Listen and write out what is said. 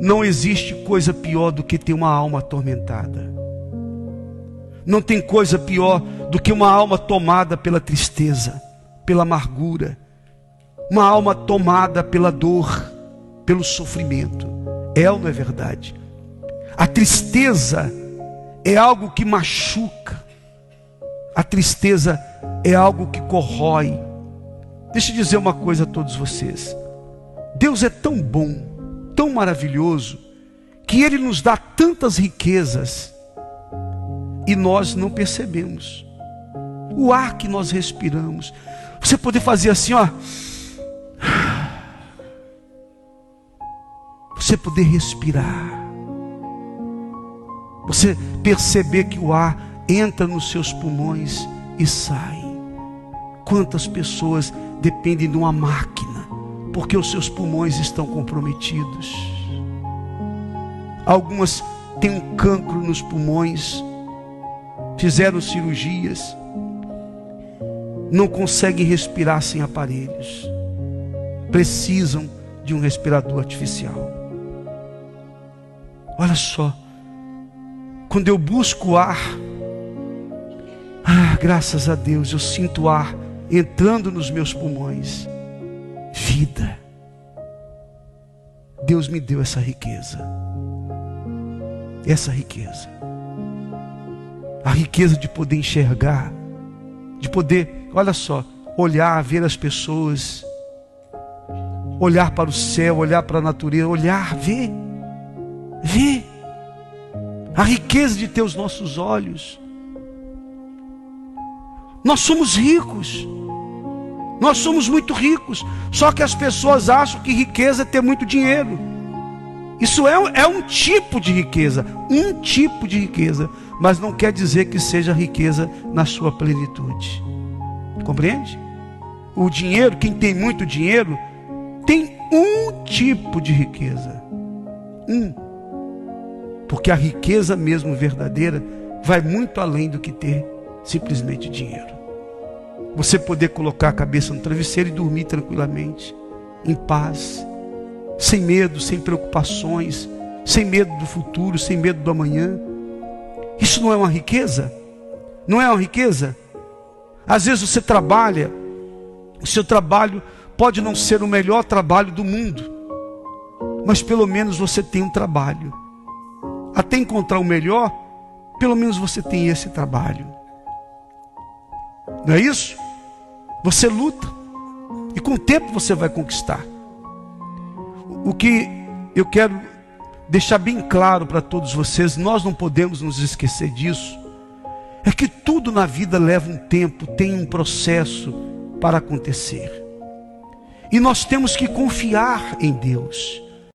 Não existe coisa pior do que ter uma alma atormentada. Não tem coisa pior do que uma alma tomada pela tristeza, pela amargura, uma alma tomada pela dor, pelo sofrimento. É ou não é verdade? A tristeza é algo que machuca, a tristeza é algo que corrói. Deixa eu dizer uma coisa a todos vocês: Deus é tão bom tão maravilhoso que Ele nos dá tantas riquezas e nós não percebemos. O ar que nós respiramos, você poder fazer assim, ó. Você poder respirar. Você perceber que o ar entra nos seus pulmões e sai. Quantas pessoas dependem de uma máquina porque os seus pulmões estão comprometidos. Algumas têm um cancro nos pulmões, fizeram cirurgias, não conseguem respirar sem aparelhos, precisam de um respirador artificial. Olha só, quando eu busco ar, ah, graças a Deus, eu sinto ar entrando nos meus pulmões vida. Deus me deu essa riqueza. Essa riqueza. A riqueza de poder enxergar, de poder, olha só, olhar, ver as pessoas, olhar para o céu, olhar para a natureza, olhar, ver, ver. A riqueza de ter os nossos olhos. Nós somos ricos. Nós somos muito ricos, só que as pessoas acham que riqueza é ter muito dinheiro. Isso é, é um tipo de riqueza, um tipo de riqueza, mas não quer dizer que seja riqueza na sua plenitude. Compreende? O dinheiro, quem tem muito dinheiro, tem um tipo de riqueza. Um. Porque a riqueza mesmo verdadeira vai muito além do que ter simplesmente dinheiro. Você poder colocar a cabeça no travesseiro e dormir tranquilamente, em paz, sem medo, sem preocupações, sem medo do futuro, sem medo do amanhã. Isso não é uma riqueza? Não é uma riqueza? Às vezes você trabalha, o seu trabalho pode não ser o melhor trabalho do mundo, mas pelo menos você tem um trabalho. Até encontrar o melhor, pelo menos você tem esse trabalho. Não é isso? Você luta. E com o tempo você vai conquistar. O que eu quero deixar bem claro para todos vocês, nós não podemos nos esquecer disso. É que tudo na vida leva um tempo, tem um processo para acontecer. E nós temos que confiar em Deus.